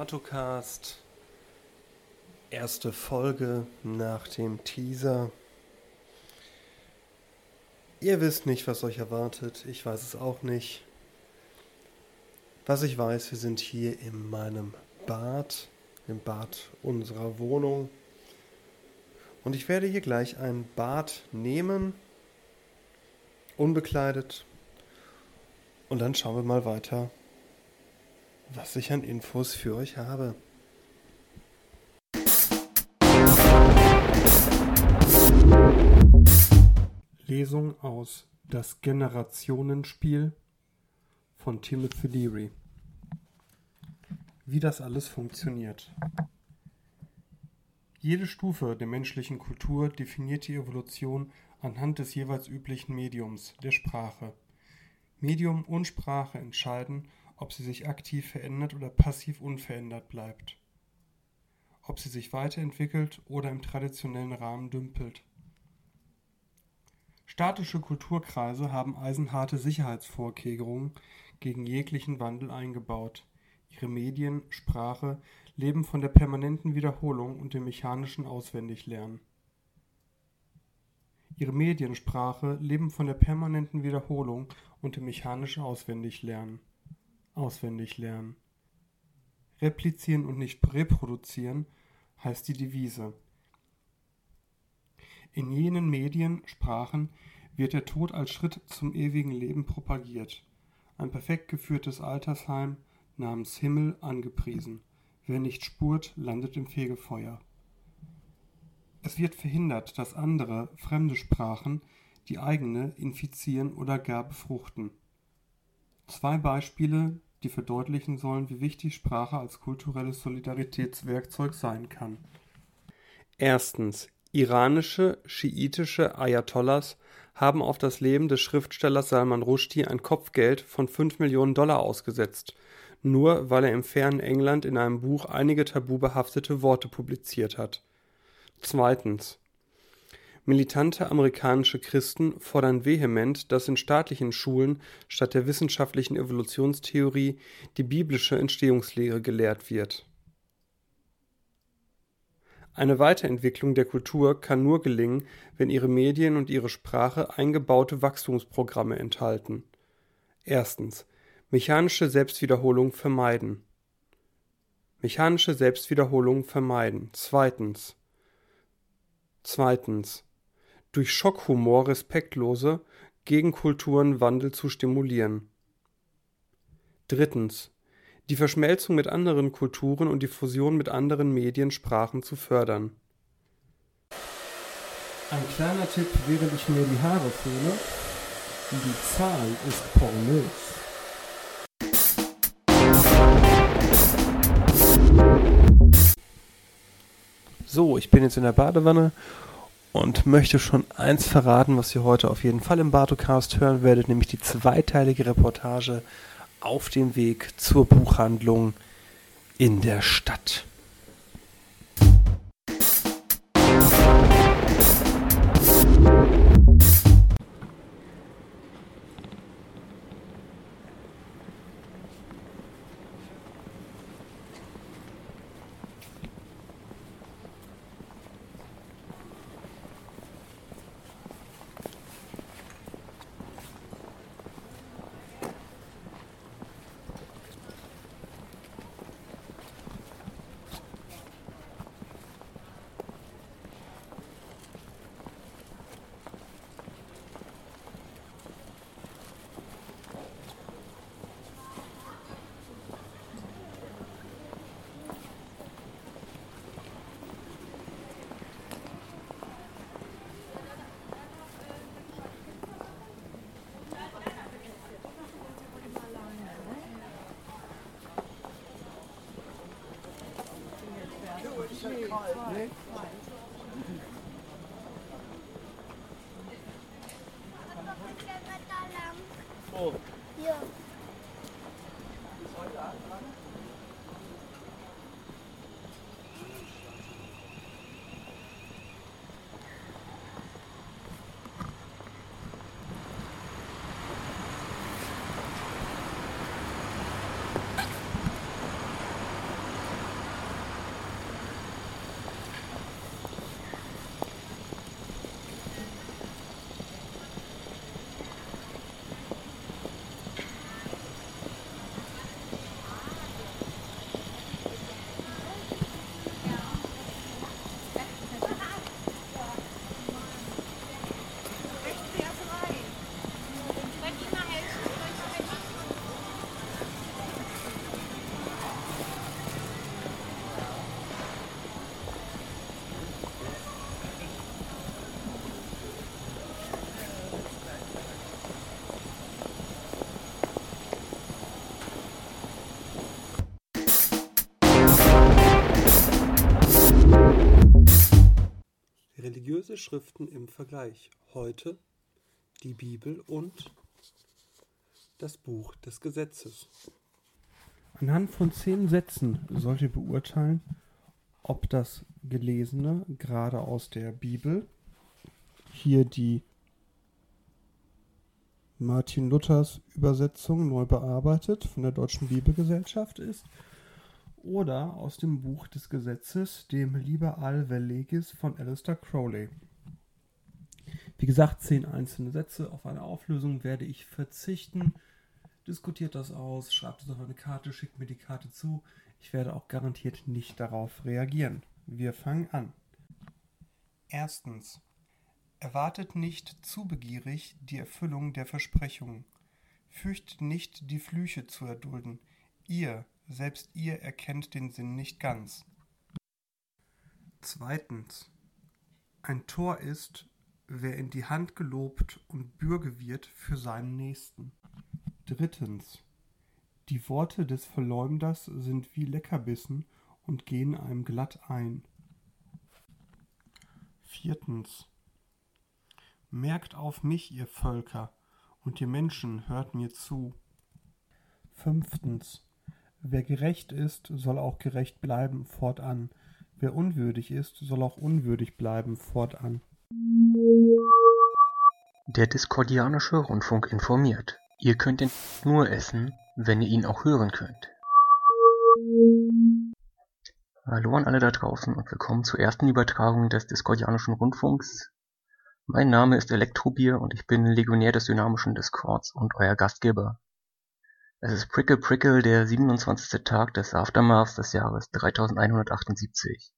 Bartocast. Erste Folge nach dem Teaser. Ihr wisst nicht, was euch erwartet. Ich weiß es auch nicht. Was ich weiß, wir sind hier in meinem Bad, im Bad unserer Wohnung. Und ich werde hier gleich ein Bad nehmen, unbekleidet. Und dann schauen wir mal weiter, was ich an Infos für euch habe. Lesung aus Das Generationenspiel von Timothy Leary. Wie das alles funktioniert. Jede Stufe der menschlichen Kultur definiert die Evolution anhand des jeweils üblichen Mediums, der Sprache. Medium und Sprache entscheiden, ob sie sich aktiv verändert oder passiv unverändert bleibt, ob sie sich weiterentwickelt oder im traditionellen Rahmen dümpelt. Statische Kulturkreise haben eisenharte Sicherheitsvorkehrungen gegen jeglichen Wandel eingebaut. Ihre Medien, Sprache leben von der permanenten Wiederholung und dem mechanischen Auswendiglernen. Ihre Mediensprache leben von der permanenten Wiederholung und dem mechanischen Auswendiglernen auswendig lernen. Replizieren und nicht reproduzieren heißt die Devise. In jenen Medien, Sprachen, wird der Tod als Schritt zum ewigen Leben propagiert. Ein perfekt geführtes Altersheim namens Himmel angepriesen. Wer nicht spurt, landet im Fegefeuer. Es wird verhindert, dass andere, fremde Sprachen die eigene infizieren oder gar befruchten. Zwei Beispiele, die verdeutlichen sollen, wie wichtig Sprache als kulturelles Solidaritätswerkzeug sein kann. Erstens. Iranische, schiitische Ayatollahs haben auf das Leben des Schriftstellers Salman Rushdie ein Kopfgeld von 5 Millionen Dollar ausgesetzt, nur weil er im fernen England in einem Buch einige tabubehaftete Worte publiziert hat. Zweitens. Militante amerikanische Christen fordern vehement, dass in staatlichen Schulen statt der wissenschaftlichen Evolutionstheorie die biblische Entstehungslehre gelehrt wird. Eine Weiterentwicklung der Kultur kann nur gelingen, wenn ihre Medien und ihre Sprache eingebaute Wachstumsprogramme enthalten. Erstens. Mechanische Selbstwiederholung vermeiden. Mechanische Selbstwiederholung vermeiden. Zweitens. Zweitens durch Schockhumor respektlose Gegenkulturen Wandel zu stimulieren. Drittens. Die Verschmelzung mit anderen Kulturen und die Fusion mit anderen Medien, Sprachen zu fördern. Ein kleiner Tipp, während ich mir die Haare föhne. Die Zahl ist pornös. So, ich bin jetzt in der Badewanne und möchte schon eins verraten, was ihr heute auf jeden Fall im Bartocast hören werdet, nämlich die zweiteilige Reportage auf dem Weg zur Buchhandlung in der Stadt. 哎。Religiöse Schriften im Vergleich. Heute die Bibel und das Buch des Gesetzes. Anhand von zehn Sätzen sollt ihr beurteilen, ob das Gelesene gerade aus der Bibel, hier die Martin Luthers Übersetzung neu bearbeitet von der Deutschen Bibelgesellschaft ist, oder aus dem Buch des Gesetzes, dem Liber al Verlegis von Alistair Crowley. Wie gesagt, zehn einzelne Sätze. Auf eine Auflösung werde ich verzichten. Diskutiert das aus, schreibt es auf eine Karte, schickt mir die Karte zu. Ich werde auch garantiert nicht darauf reagieren. Wir fangen an. Erstens. Erwartet nicht zu begierig die Erfüllung der Versprechungen. Fürchtet nicht, die Flüche zu erdulden. Ihr, selbst ihr erkennt den Sinn nicht ganz. Zweitens. Ein Tor ist, wer in die Hand gelobt und Bürge wird für seinen Nächsten. Drittens. Die Worte des Verleumders sind wie Leckerbissen und gehen einem glatt ein. Viertens. Merkt auf mich, ihr Völker, und ihr Menschen hört mir zu. Fünftens. Wer gerecht ist, soll auch gerecht bleiben fortan. Wer unwürdig ist, soll auch unwürdig bleiben fortan. Der Diskordianische Rundfunk informiert. Ihr könnt ihn nur essen, wenn ihr ihn auch hören könnt. Hallo an alle da draußen und willkommen zur ersten Übertragung des Discordianischen Rundfunks. Mein Name ist Elektrobier und ich bin Legionär des dynamischen Discords und euer Gastgeber. Es ist Prickle Prickle, der 27. Tag des Aftermaths des Jahres 3178.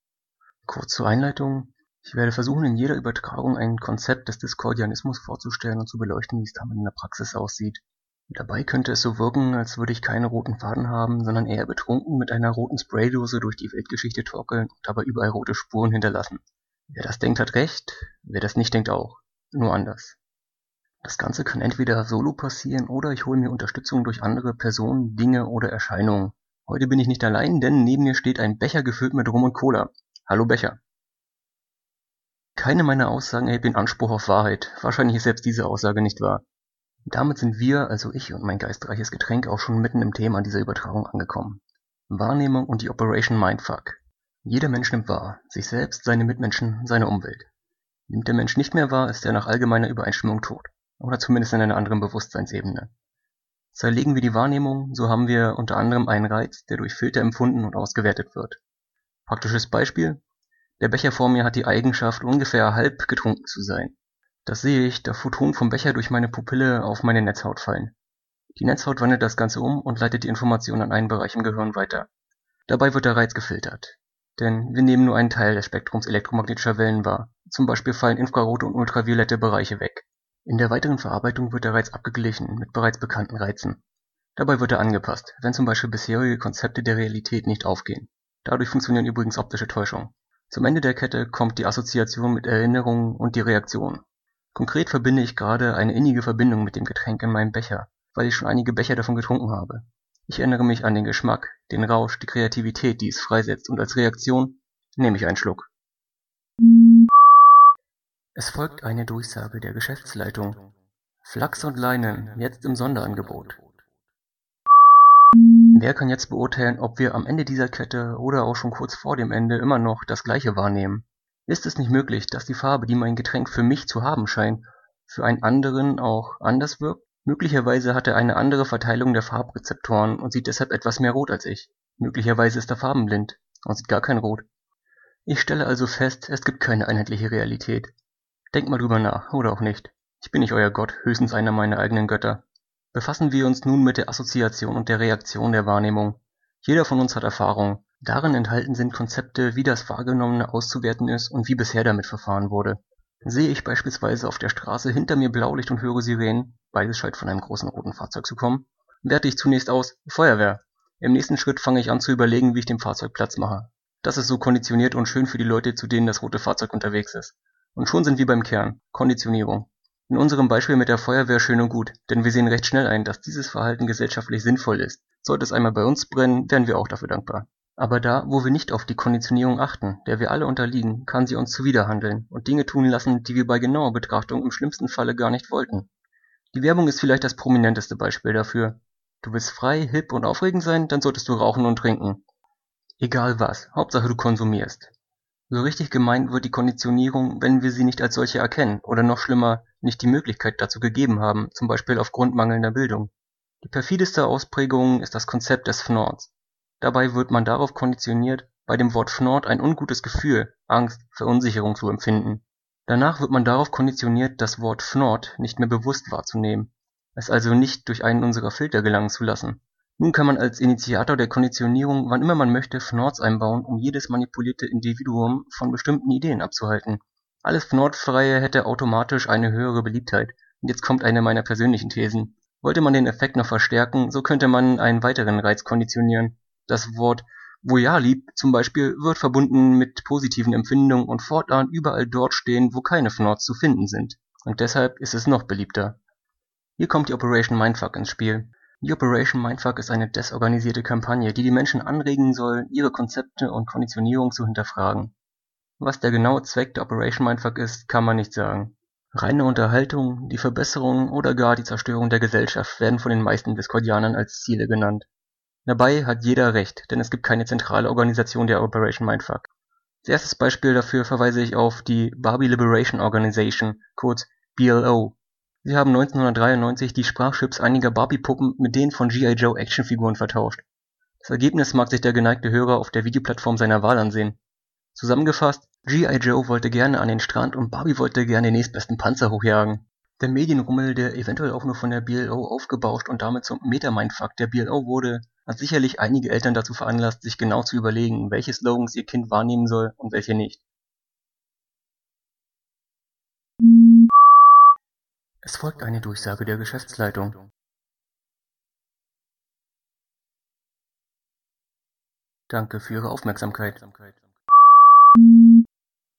Kurz zur Einleitung. Ich werde versuchen, in jeder Übertragung ein Konzept des Discordianismus vorzustellen und zu beleuchten, wie es damit in der Praxis aussieht. Dabei könnte es so wirken, als würde ich keine roten Faden haben, sondern eher betrunken mit einer roten Spraydose durch die Weltgeschichte torkeln und dabei überall rote Spuren hinterlassen. Wer das denkt, hat recht, wer das nicht denkt auch. Nur anders. Das Ganze kann entweder solo passieren oder ich hole mir Unterstützung durch andere Personen, Dinge oder Erscheinungen. Heute bin ich nicht allein, denn neben mir steht ein Becher gefüllt mit Rum und Cola. Hallo Becher. Keine meiner Aussagen erhebt den Anspruch auf Wahrheit. Wahrscheinlich ist selbst diese Aussage nicht wahr. Damit sind wir, also ich und mein geistreiches Getränk, auch schon mitten im Thema dieser Übertragung angekommen. Wahrnehmung und die Operation Mindfuck. Jeder Mensch nimmt wahr, sich selbst, seine Mitmenschen, seine Umwelt. Nimmt der Mensch nicht mehr wahr, ist er nach allgemeiner Übereinstimmung tot. Oder zumindest in einer anderen Bewusstseinsebene. Zerlegen wir die Wahrnehmung, so haben wir unter anderem einen Reiz, der durch Filter empfunden und ausgewertet wird. Praktisches Beispiel. Der Becher vor mir hat die Eigenschaft, ungefähr halb getrunken zu sein. Das sehe ich, da Photonen vom Becher durch meine Pupille auf meine Netzhaut fallen. Die Netzhaut wandelt das Ganze um und leitet die Information an einen Bereich im Gehirn weiter. Dabei wird der Reiz gefiltert. Denn wir nehmen nur einen Teil des Spektrums elektromagnetischer Wellen wahr. Zum Beispiel fallen infrarote und ultraviolette Bereiche weg. In der weiteren Verarbeitung wird der Reiz abgeglichen mit bereits bekannten Reizen. Dabei wird er angepasst, wenn zum Beispiel bisherige Konzepte der Realität nicht aufgehen. Dadurch funktionieren übrigens optische Täuschungen. Zum Ende der Kette kommt die Assoziation mit Erinnerungen und die Reaktion. Konkret verbinde ich gerade eine innige Verbindung mit dem Getränk in meinem Becher, weil ich schon einige Becher davon getrunken habe. Ich erinnere mich an den Geschmack, den Rausch, die Kreativität, die es freisetzt, und als Reaktion nehme ich einen Schluck. Es folgt eine Durchsage der Geschäftsleitung. Flachs und Leinen jetzt im Sonderangebot. Wer kann jetzt beurteilen, ob wir am Ende dieser Kette oder auch schon kurz vor dem Ende immer noch das gleiche wahrnehmen? Ist es nicht möglich, dass die Farbe, die mein Getränk für mich zu haben scheint, für einen anderen auch anders wirkt? Möglicherweise hat er eine andere Verteilung der Farbrezeptoren und sieht deshalb etwas mehr rot als ich. Möglicherweise ist er farbenblind und sieht gar kein Rot. Ich stelle also fest, es gibt keine einheitliche Realität. Denkt mal drüber nach, oder auch nicht. Ich bin nicht euer Gott, höchstens einer meiner eigenen Götter. Befassen wir uns nun mit der Assoziation und der Reaktion der Wahrnehmung. Jeder von uns hat Erfahrung, Darin enthalten sind Konzepte, wie das Wahrgenommene auszuwerten ist und wie bisher damit verfahren wurde. Sehe ich beispielsweise auf der Straße hinter mir Blaulicht und höre Sirenen, beides scheint von einem großen roten Fahrzeug zu kommen, werte ich zunächst aus Feuerwehr. Im nächsten Schritt fange ich an zu überlegen, wie ich dem Fahrzeug Platz mache. Das ist so konditioniert und schön für die Leute, zu denen das rote Fahrzeug unterwegs ist. Und schon sind wir beim Kern. Konditionierung. In unserem Beispiel mit der Feuerwehr schön und gut, denn wir sehen recht schnell ein, dass dieses Verhalten gesellschaftlich sinnvoll ist. Sollte es einmal bei uns brennen, wären wir auch dafür dankbar. Aber da, wo wir nicht auf die Konditionierung achten, der wir alle unterliegen, kann sie uns zuwiderhandeln und Dinge tun lassen, die wir bei genauer Betrachtung im schlimmsten Falle gar nicht wollten. Die Werbung ist vielleicht das prominenteste Beispiel dafür. Du willst frei, hip und aufregend sein, dann solltest du rauchen und trinken. Egal was, Hauptsache du konsumierst. So richtig gemeint wird die Konditionierung, wenn wir sie nicht als solche erkennen oder noch schlimmer, nicht die Möglichkeit dazu gegeben haben, zum Beispiel aufgrund mangelnder Bildung. Die perfideste Ausprägung ist das Konzept des Fnords. Dabei wird man darauf konditioniert, bei dem Wort Fnord ein ungutes Gefühl, Angst, Verunsicherung zu empfinden. Danach wird man darauf konditioniert, das Wort Fnord nicht mehr bewusst wahrzunehmen, es also nicht durch einen unserer Filter gelangen zu lassen. Nun kann man als Initiator der Konditionierung wann immer man möchte Fnords einbauen, um jedes manipulierte Individuum von bestimmten Ideen abzuhalten. Alles Fnordfreie hätte automatisch eine höhere Beliebtheit. Und jetzt kommt eine meiner persönlichen Thesen. Wollte man den Effekt noch verstärken, so könnte man einen weiteren Reiz konditionieren. Das Wort Vojali zum Beispiel wird verbunden mit positiven Empfindungen und fortan überall dort stehen, wo keine Fnords zu finden sind. Und deshalb ist es noch beliebter. Hier kommt die Operation Mindfuck ins Spiel. Die Operation Mindfuck ist eine desorganisierte Kampagne, die die Menschen anregen soll, ihre Konzepte und Konditionierung zu hinterfragen. Was der genaue Zweck der Operation Mindfuck ist, kann man nicht sagen. Reine Unterhaltung, die Verbesserung oder gar die Zerstörung der Gesellschaft werden von den meisten Discordianern als Ziele genannt. Dabei hat jeder recht, denn es gibt keine zentrale Organisation der Operation Mindfuck. Als erstes Beispiel dafür verweise ich auf die Barbie Liberation Organization, kurz BLO, Sie haben 1993 die Sprachchips einiger Barbie-Puppen mit denen von G.I. Joe Actionfiguren vertauscht. Das Ergebnis mag sich der geneigte Hörer auf der Videoplattform seiner Wahl ansehen. Zusammengefasst, G.I. Joe wollte gerne an den Strand und Barbie wollte gerne den nächstbesten Panzer hochjagen. Der Medienrummel, der eventuell auch nur von der BLO aufgebauscht und damit zum Metamindfuck der BLO wurde, hat sicherlich einige Eltern dazu veranlasst, sich genau zu überlegen, welche Slogans ihr Kind wahrnehmen soll und welche nicht. Es folgt eine Durchsage der Geschäftsleitung. Danke für Ihre Aufmerksamkeit.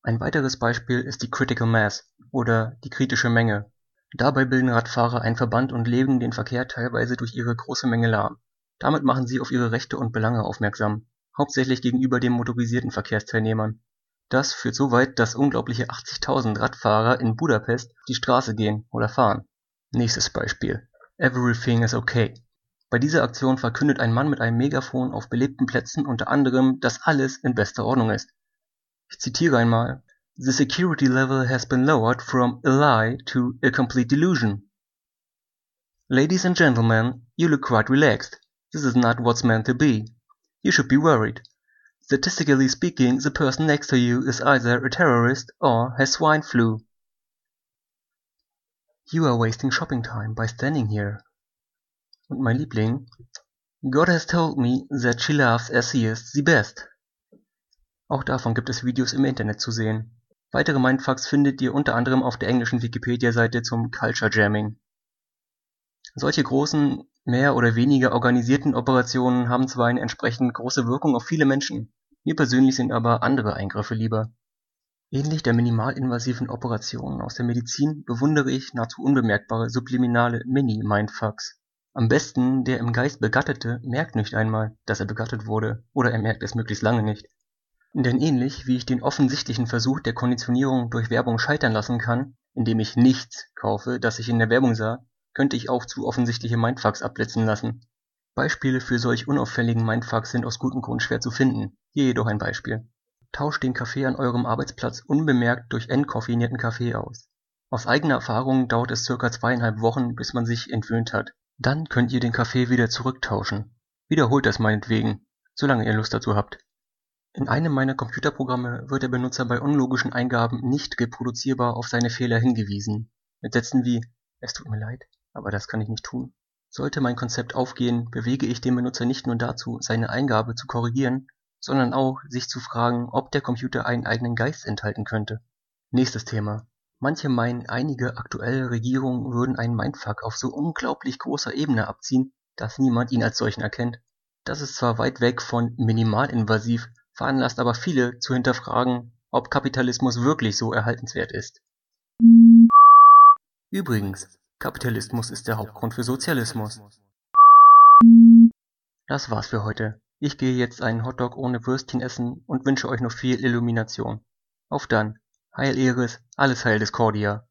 Ein weiteres Beispiel ist die Critical Mass oder die kritische Menge. Dabei bilden Radfahrer einen Verband und legen den Verkehr teilweise durch ihre große Menge lahm. Damit machen sie auf ihre Rechte und Belange aufmerksam, hauptsächlich gegenüber den motorisierten Verkehrsteilnehmern. Das führt so weit, dass unglaubliche 80.000 Radfahrer in Budapest die Straße gehen oder fahren. Nächstes Beispiel: Everything is okay. Bei dieser Aktion verkündet ein Mann mit einem Megafon auf belebten Plätzen unter anderem, dass alles in bester Ordnung ist. Ich zitiere einmal: The security level has been lowered from a lie to a complete delusion. Ladies and gentlemen, you look quite relaxed. This is not what's meant to be. You should be worried. Statistically speaking, the person next to you is either a terrorist or has swine flu. You are wasting shopping time by standing here. Und mein Liebling, God has told me that she loves essayists the best. Auch davon gibt es Videos im Internet zu sehen. Weitere Mindfucks findet ihr unter anderem auf der englischen Wikipedia-Seite zum Culture Jamming. Solche großen Mehr oder weniger organisierten Operationen haben zwar eine entsprechend große Wirkung auf viele Menschen, mir persönlich sind aber andere Eingriffe lieber. Ähnlich der minimalinvasiven Operationen aus der Medizin bewundere ich nahezu unbemerkbare subliminale Mini-Mindfucks. Am besten der im Geist Begattete merkt nicht einmal, dass er begattet wurde, oder er merkt es möglichst lange nicht. Denn ähnlich wie ich den offensichtlichen Versuch der Konditionierung durch Werbung scheitern lassen kann, indem ich nichts kaufe, das ich in der Werbung sah, könnte ich auch zu offensichtliche Mindfucks abblitzen lassen. Beispiele für solch unauffälligen Mindfucks sind aus gutem Grund schwer zu finden. Hier jedoch ein Beispiel. Tauscht den Kaffee an eurem Arbeitsplatz unbemerkt durch entkoffinierten Kaffee aus. Aus eigener Erfahrung dauert es circa zweieinhalb Wochen, bis man sich entwöhnt hat. Dann könnt ihr den Kaffee wieder zurücktauschen. Wiederholt das meinetwegen, solange ihr Lust dazu habt. In einem meiner Computerprogramme wird der Benutzer bei unlogischen Eingaben nicht reproduzierbar auf seine Fehler hingewiesen. Mit Sätzen wie Es tut mir leid, aber das kann ich nicht tun. Sollte mein Konzept aufgehen, bewege ich den Benutzer nicht nur dazu, seine Eingabe zu korrigieren, sondern auch, sich zu fragen, ob der Computer einen eigenen Geist enthalten könnte. Nächstes Thema. Manche meinen, einige aktuelle Regierungen würden einen Mindfuck auf so unglaublich großer Ebene abziehen, dass niemand ihn als solchen erkennt. Das ist zwar weit weg von minimalinvasiv, veranlasst aber viele zu hinterfragen, ob Kapitalismus wirklich so erhaltenswert ist. Übrigens, Kapitalismus ist der Hauptgrund für Sozialismus. Das war's für heute. Ich gehe jetzt einen Hotdog ohne Würstchen essen und wünsche euch noch viel Illumination. Auf dann. Heil Eris, alles Heil Discordia.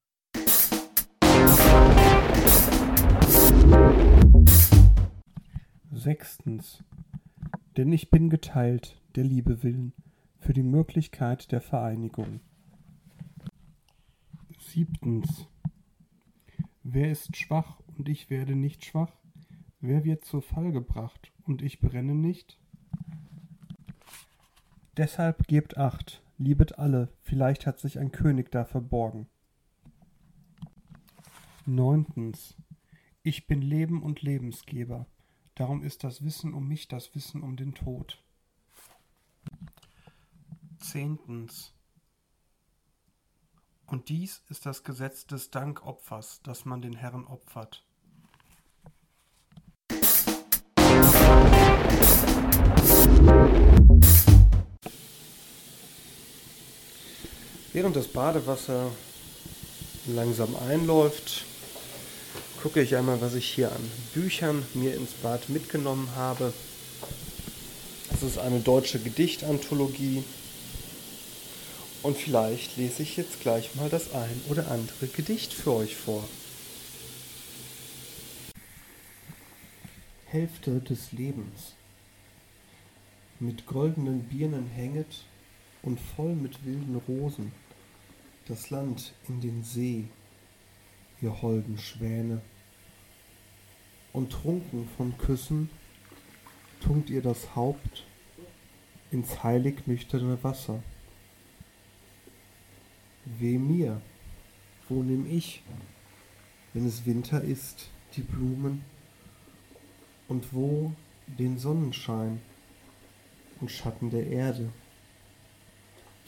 Sechstens. Denn ich bin geteilt, der Liebe willen, für die Möglichkeit der Vereinigung. Siebtens. Wer ist schwach und ich werde nicht schwach? Wer wird zu Fall gebracht und ich brenne nicht? Deshalb gebt acht, liebet alle, vielleicht hat sich ein König da verborgen. Neuntens. Ich bin Leben und Lebensgeber, darum ist das Wissen um mich das Wissen um den Tod. Zehntens. Und dies ist das Gesetz des Dankopfers, das man den Herren opfert. Während das Badewasser langsam einläuft, gucke ich einmal, was ich hier an Büchern mir ins Bad mitgenommen habe. Das ist eine deutsche Gedichtanthologie. Und vielleicht lese ich jetzt gleich mal das ein oder andere Gedicht für euch vor. Hälfte des Lebens. Mit goldenen Birnen hänget und voll mit wilden Rosen das Land in den See, ihr holden Schwäne. Und trunken von Küssen tunkt ihr das Haupt ins heilig nüchterne Wasser. Weh mir, wo nimm ich, wenn es Winter ist, die Blumen und wo den Sonnenschein und Schatten der Erde?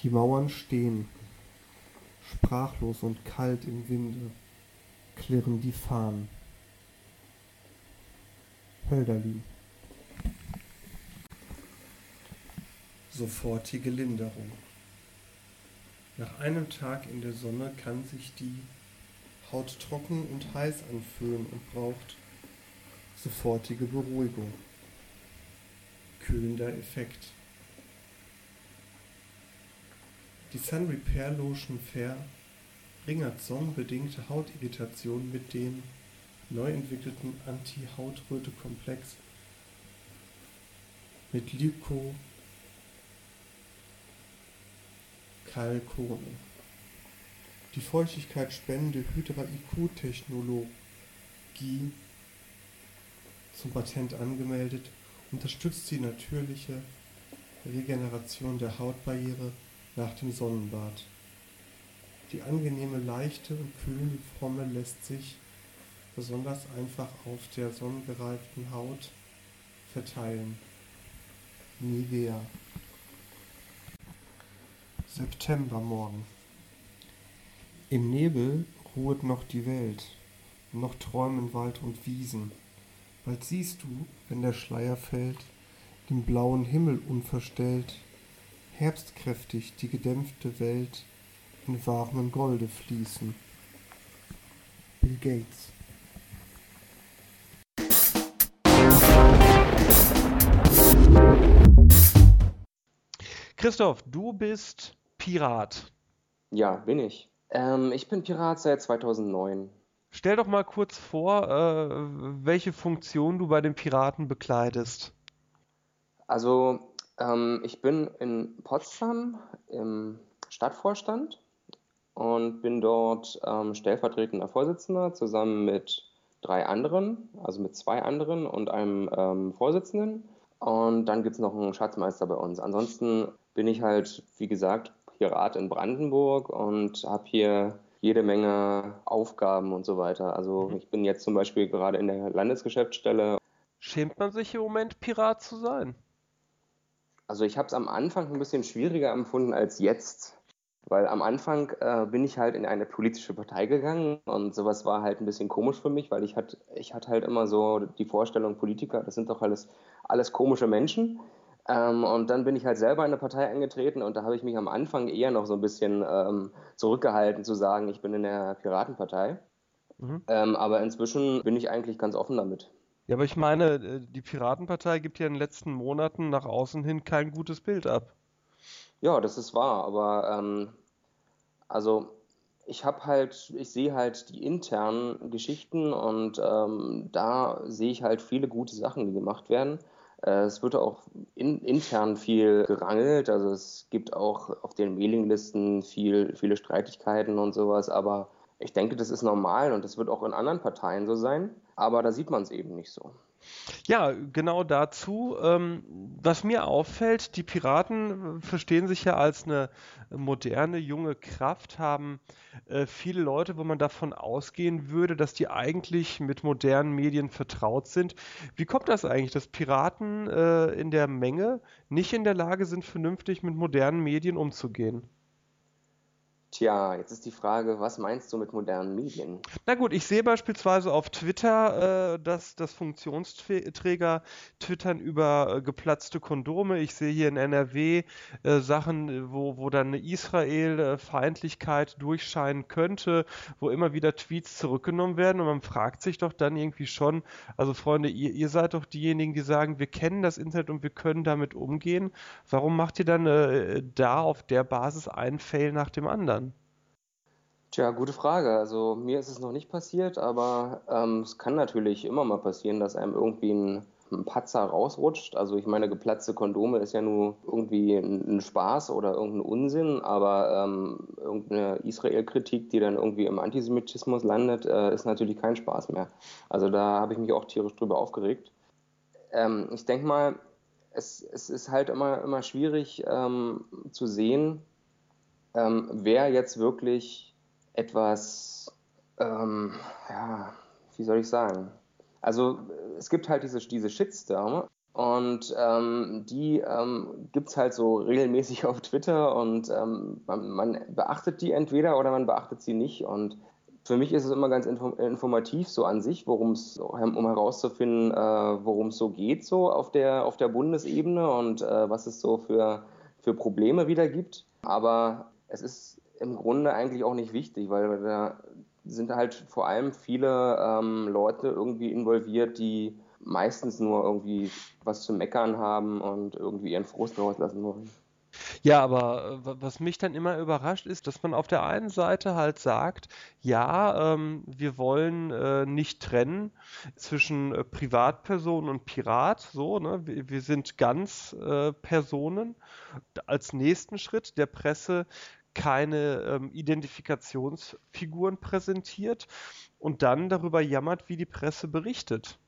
Die Mauern stehen, sprachlos und kalt im Winde, klirren die Fahnen. Hölderlin. Sofortige Linderung. Nach einem Tag in der Sonne kann sich die Haut trocken und heiß anfühlen und braucht sofortige Beruhigung. Kühlender Effekt. Die Sun Repair Lotion Fair ringert sonnenbedingte Hautirritation mit dem neu entwickelten Anti-Hautröte-Komplex mit Lyco Kalkone. Die Feuchtigkeit spendende Hydra-IQ-Technologie zum Patent angemeldet unterstützt die natürliche Regeneration der Hautbarriere nach dem Sonnenbad. Die angenehme, leichte und kühlende Fromme lässt sich besonders einfach auf der sonnengereiften Haut verteilen. Nivea. Septembermorgen. Im Nebel ruhet noch die Welt, noch träumen Wald und Wiesen. Bald siehst du, wenn der Schleier fällt, den blauen Himmel unverstellt, herbstkräftig die gedämpfte Welt in warmem Golde fließen. Bill Gates Christoph, du bist Pirat. Ja, bin ich. Ähm, ich bin Pirat seit 2009. Stell doch mal kurz vor, äh, welche Funktion du bei den Piraten bekleidest. Also, ähm, ich bin in Potsdam im Stadtvorstand und bin dort ähm, stellvertretender Vorsitzender zusammen mit drei anderen, also mit zwei anderen und einem ähm, Vorsitzenden. Und dann gibt es noch einen Schatzmeister bei uns. Ansonsten bin ich halt, wie gesagt, Pirat in Brandenburg und habe hier jede Menge Aufgaben und so weiter. Also mhm. ich bin jetzt zum Beispiel gerade in der Landesgeschäftsstelle. Schämt man sich im Moment Pirat zu sein? Also ich habe es am Anfang ein bisschen schwieriger empfunden als jetzt, weil am Anfang äh, bin ich halt in eine politische Partei gegangen und sowas war halt ein bisschen komisch für mich, weil ich hatte ich hatte halt immer so die Vorstellung, Politiker, das sind doch alles, alles komische Menschen. Ähm, und dann bin ich halt selber in eine Partei eingetreten und da habe ich mich am Anfang eher noch so ein bisschen ähm, zurückgehalten zu sagen, ich bin in der Piratenpartei. Mhm. Ähm, aber inzwischen bin ich eigentlich ganz offen damit. Ja, aber ich meine, äh, die Piratenpartei gibt ja in den letzten Monaten nach außen hin kein gutes Bild ab. Ja, das ist wahr, aber ähm, also ich habe halt, ich sehe halt die internen Geschichten und ähm, da sehe ich halt viele gute Sachen, die gemacht werden. Äh, es wird auch in, intern viel gerangelt, also es gibt auch auf den Mailinglisten viel, viele Streitigkeiten und sowas, aber ich denke, das ist normal und das wird auch in anderen Parteien so sein, aber da sieht man es eben nicht so. Ja, genau dazu. Ähm, was mir auffällt, die Piraten äh, verstehen sich ja als eine moderne, junge Kraft, haben äh, viele Leute, wo man davon ausgehen würde, dass die eigentlich mit modernen Medien vertraut sind. Wie kommt das eigentlich, dass Piraten äh, in der Menge nicht in der Lage sind, vernünftig mit modernen Medien umzugehen? Tja, jetzt ist die Frage, was meinst du mit modernen Medien? Na gut, ich sehe beispielsweise auf Twitter, äh, dass das Funktionsträger twittern über äh, geplatzte Kondome. Ich sehe hier in NRW äh, Sachen, wo, wo dann eine Israel-Feindlichkeit durchscheinen könnte, wo immer wieder Tweets zurückgenommen werden. Und man fragt sich doch dann irgendwie schon, also Freunde, ihr, ihr seid doch diejenigen, die sagen, wir kennen das Internet und wir können damit umgehen. Warum macht ihr dann äh, da auf der Basis einen Fail nach dem anderen? Tja, gute Frage. Also mir ist es noch nicht passiert, aber ähm, es kann natürlich immer mal passieren, dass einem irgendwie ein, ein Patzer rausrutscht. Also ich meine, geplatzte Kondome ist ja nur irgendwie ein, ein Spaß oder irgendein Unsinn, aber ähm, irgendeine Israel-Kritik, die dann irgendwie im Antisemitismus landet, äh, ist natürlich kein Spaß mehr. Also da habe ich mich auch tierisch drüber aufgeregt. Ähm, ich denke mal, es, es, ist halt immer, immer schwierig ähm, zu sehen, ähm, wer jetzt wirklich etwas, ähm, ja, wie soll ich sagen? Also es gibt halt diese, diese Shitstorme und ähm, die ähm, gibt es halt so regelmäßig auf Twitter und ähm, man, man, beachtet die entweder oder man beachtet sie nicht. Und für mich ist es immer ganz informativ so an sich, worum es, um herauszufinden, äh, worum es so geht, so auf der, auf der Bundesebene und äh, was es so für, für Probleme wieder gibt. Aber es ist im Grunde eigentlich auch nicht wichtig, weil da sind halt vor allem viele ähm, Leute irgendwie involviert, die meistens nur irgendwie was zu meckern haben und irgendwie ihren Frust rauslassen wollen. Ja, aber äh, was mich dann immer überrascht ist, dass man auf der einen Seite halt sagt, ja, ähm, wir wollen äh, nicht trennen zwischen äh, Privatperson und Pirat, so, ne? Wir, wir sind ganz äh, Personen. Als nächsten Schritt der Presse keine ähm, Identifikationsfiguren präsentiert und dann darüber jammert, wie die Presse berichtet.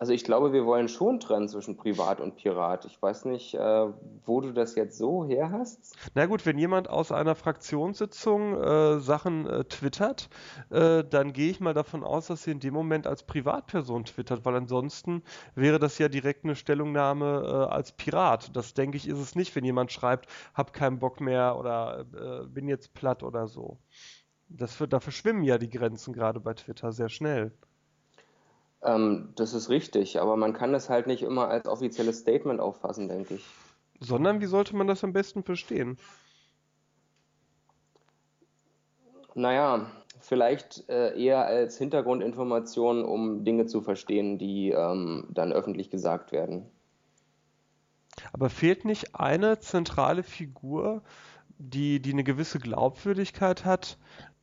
Also ich glaube, wir wollen schon trennen zwischen Privat und Pirat. Ich weiß nicht, äh, wo du das jetzt so her hast. Na gut, wenn jemand aus einer Fraktionssitzung äh, Sachen äh, twittert, äh, dann gehe ich mal davon aus, dass sie in dem Moment als Privatperson twittert, weil ansonsten wäre das ja direkt eine Stellungnahme äh, als Pirat. Das denke ich ist es nicht, wenn jemand schreibt, hab keinen Bock mehr oder äh, bin jetzt platt oder so. Das da verschwimmen ja die Grenzen gerade bei Twitter sehr schnell. Ähm, das ist richtig, aber man kann das halt nicht immer als offizielles Statement auffassen, denke ich. Sondern wie sollte man das am besten verstehen? Naja, vielleicht äh, eher als Hintergrundinformation, um Dinge zu verstehen, die ähm, dann öffentlich gesagt werden. Aber fehlt nicht eine zentrale Figur, die, die eine gewisse Glaubwürdigkeit hat,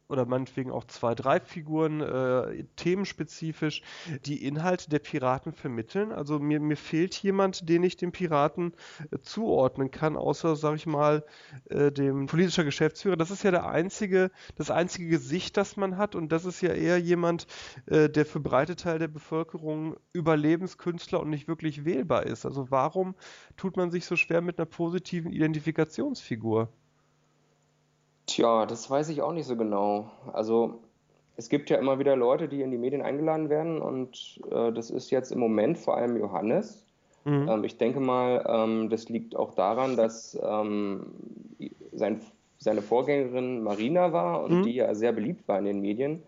oder meinetwegen auch zwei, drei Figuren, äh, themenspezifisch, die Inhalte der Piraten vermitteln. Also mir, mir fehlt jemand, den ich den Piraten äh, zuordnen kann, außer, sag ich mal, äh, dem politischer Geschäftsführer. Das ist ja der einzige, das einzige Gesicht, das man hat und das ist ja eher jemand, äh, der für breite Teil der Bevölkerung Überlebenskünstler und nicht wirklich wählbar ist. Also warum tut man sich so schwer mit einer positiven Identifikationsfigur? Tja, das weiß ich auch nicht so genau. Also es gibt ja immer wieder Leute, die in die Medien eingeladen werden und äh, das ist jetzt im Moment vor allem Johannes. Mhm. Ähm, ich denke mal, ähm, das liegt auch daran, dass ähm, sein, seine Vorgängerin Marina war und mhm. die ja sehr beliebt war in den Medien.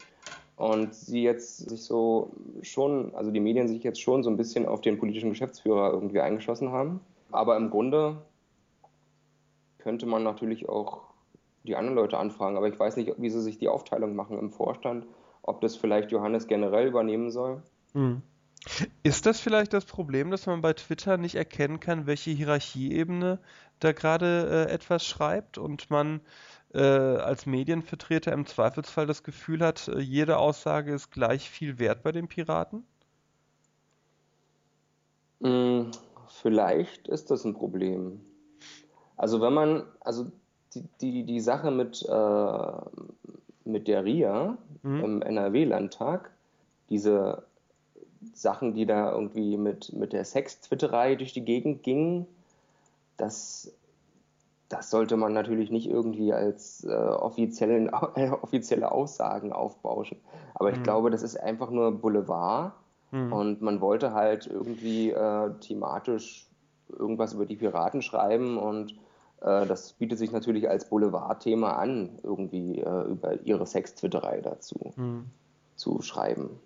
Und sie jetzt sich so schon, also die Medien sich jetzt schon so ein bisschen auf den politischen Geschäftsführer irgendwie eingeschossen haben. Aber im Grunde könnte man natürlich auch die anderen Leute anfragen. Aber ich weiß nicht, wie sie sich die Aufteilung machen im Vorstand, ob das vielleicht Johannes generell übernehmen soll. Mhm. Ist das vielleicht das Problem, dass man bei Twitter nicht erkennen kann, welche Hierarchieebene da gerade äh, etwas schreibt und man äh, als Medienvertreter im Zweifelsfall das Gefühl hat, äh, jede Aussage ist gleich viel wert bei den Piraten? Mm, vielleicht ist das ein Problem. Also wenn man, also die, die, die Sache mit, äh, mit der RIA mhm. im NRW-Landtag, diese Sachen, die da irgendwie mit, mit der Sex-Twitterei durch die Gegend gingen, das, das sollte man natürlich nicht irgendwie als äh, offiziellen, äh, offizielle Aussagen aufbauschen. Aber ich mhm. glaube, das ist einfach nur Boulevard mhm. und man wollte halt irgendwie äh, thematisch irgendwas über die Piraten schreiben und das bietet sich natürlich als Boulevardthema an, irgendwie äh, über ihre Sex-Twitterei dazu mhm. zu schreiben.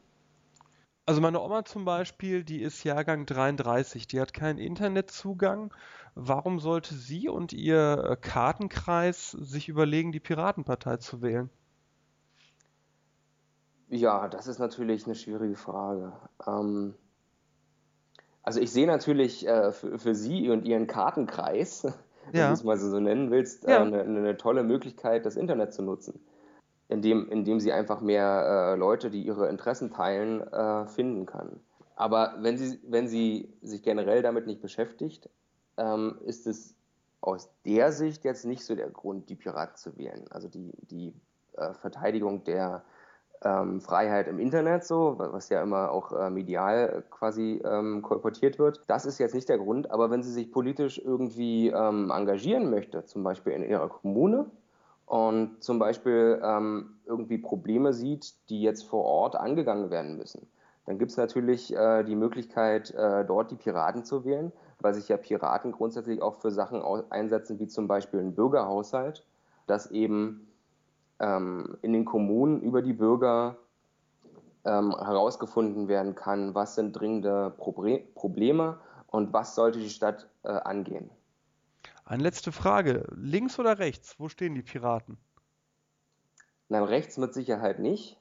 Also meine Oma zum Beispiel, die ist Jahrgang 33, die hat keinen Internetzugang. Warum sollte sie und ihr äh, Kartenkreis sich überlegen, die Piratenpartei zu wählen? Ja, das ist natürlich eine schwierige Frage. Ähm, also ich sehe natürlich äh, für, für, Sie und Ihren Kartenkreis, wenn ja. du es mal so nennen willst, ja. äh, eine, eine, tolle Möglichkeit, das Internet zu nutzen indem, indem sie einfach mehr äh, Leute, die ihre Interessen teilen, äh, finden kann. Aber wenn sie, wenn sie sich generell damit nicht beschäftigt, ähm, ist es aus der Sicht jetzt nicht so der Grund, die Piraten zu wählen. Also die, die äh, Verteidigung der ähm, Freiheit im Internet, so, was ja immer auch äh, medial quasi ähm, kolportiert wird. Das ist jetzt nicht der Grund, aber wenn sie sich politisch irgendwie ähm, engagieren möchte, zum Beispiel in ihrer Kommune, und zum Beispiel ähm, irgendwie Probleme sieht, die jetzt vor Ort angegangen werden müssen, dann gibt es natürlich äh, die Möglichkeit, äh, dort die Piraten zu wählen, weil sich ja Piraten grundsätzlich auch für Sachen einsetzen, wie zum Beispiel ein Bürgerhaushalt, dass eben ähm, in den Kommunen über die Bürger ähm, herausgefunden werden kann, was sind dringende Proble Probleme und was sollte die Stadt äh, angehen. Eine letzte Frage. Links oder rechts? Wo stehen die Piraten? Nein, rechts mit Sicherheit nicht.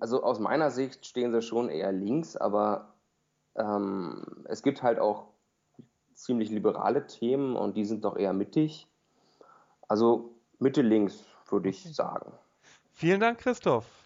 Also aus meiner Sicht stehen sie schon eher links, aber ähm, es gibt halt auch ziemlich liberale Themen und die sind doch eher mittig. Also Mitte links, würde ich sagen. Vielen Dank, Christoph.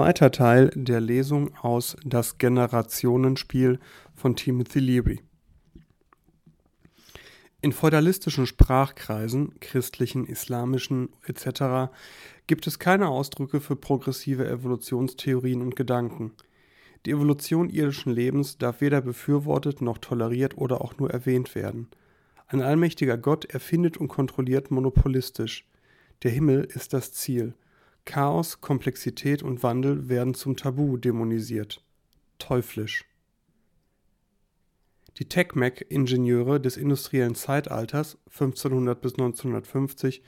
Zweiter Teil der Lesung aus Das Generationenspiel von Timothy Leary. In feudalistischen Sprachkreisen, christlichen, islamischen etc. gibt es keine Ausdrücke für progressive Evolutionstheorien und Gedanken. Die Evolution irdischen Lebens darf weder befürwortet noch toleriert oder auch nur erwähnt werden. Ein allmächtiger Gott erfindet und kontrolliert monopolistisch. Der Himmel ist das Ziel. Chaos, Komplexität und Wandel werden zum Tabu dämonisiert. Teuflisch. Die Tech-Mac-Ingenieure des industriellen Zeitalters 1500 bis 1950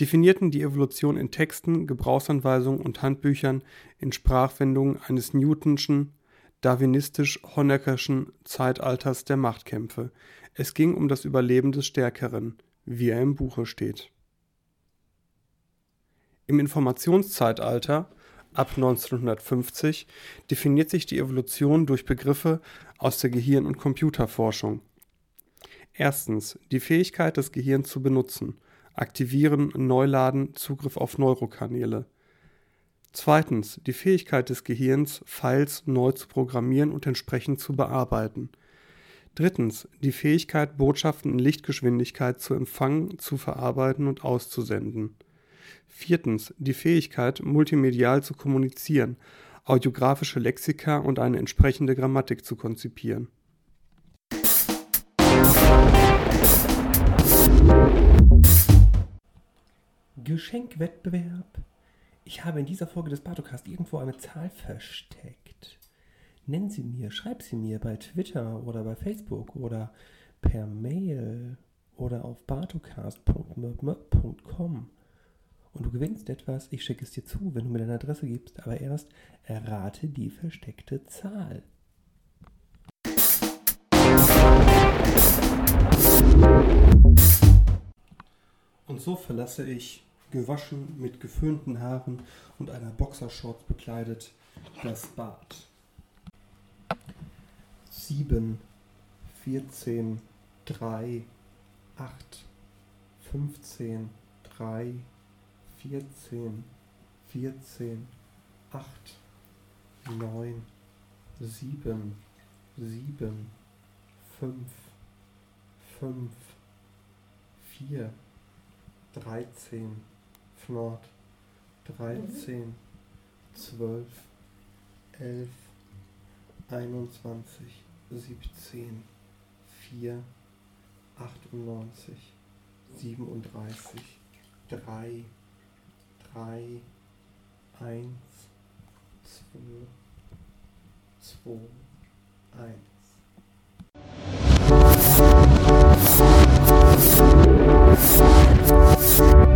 definierten die Evolution in Texten, Gebrauchsanweisungen und Handbüchern in Sprachwendungen eines Newtonschen, darwinistisch-Honeckerschen Zeitalters der Machtkämpfe. Es ging um das Überleben des Stärkeren, wie er im Buche steht. Im Informationszeitalter ab 1950 definiert sich die Evolution durch Begriffe aus der Gehirn- und Computerforschung. Erstens die Fähigkeit, das Gehirn zu benutzen. Aktivieren, Neuladen, Zugriff auf Neurokanäle. Zweitens die Fähigkeit des Gehirns, Files neu zu programmieren und entsprechend zu bearbeiten. Drittens die Fähigkeit, Botschaften in Lichtgeschwindigkeit zu empfangen, zu verarbeiten und auszusenden. Viertens die Fähigkeit, multimedial zu kommunizieren, audiografische Lexika und eine entsprechende Grammatik zu konzipieren. Geschenkwettbewerb. Ich habe in dieser Folge des Bartocast irgendwo eine Zahl versteckt. Nennen Sie mir, schreib sie mir bei Twitter oder bei Facebook oder per Mail oder auf bartocast.com und du gewinnst etwas. Ich schicke es dir zu, wenn du mir deine Adresse gibst, aber erst errate die versteckte Zahl. Und so verlasse ich, gewaschen mit geföhnten Haaren und einer Boxershorts bekleidet, das Bad. 7, 14, 3, 8, 15, 3, vierzehn, vierzehn, acht, neun, sieben, sieben, fünf, fünf, vier, dreizehn, Fnord, dreizehn, zwölf, elf, einundzwanzig, siebzehn, vier, achtundneunzig, siebenunddreißig, drei, 3, 1, 2, 2, 1.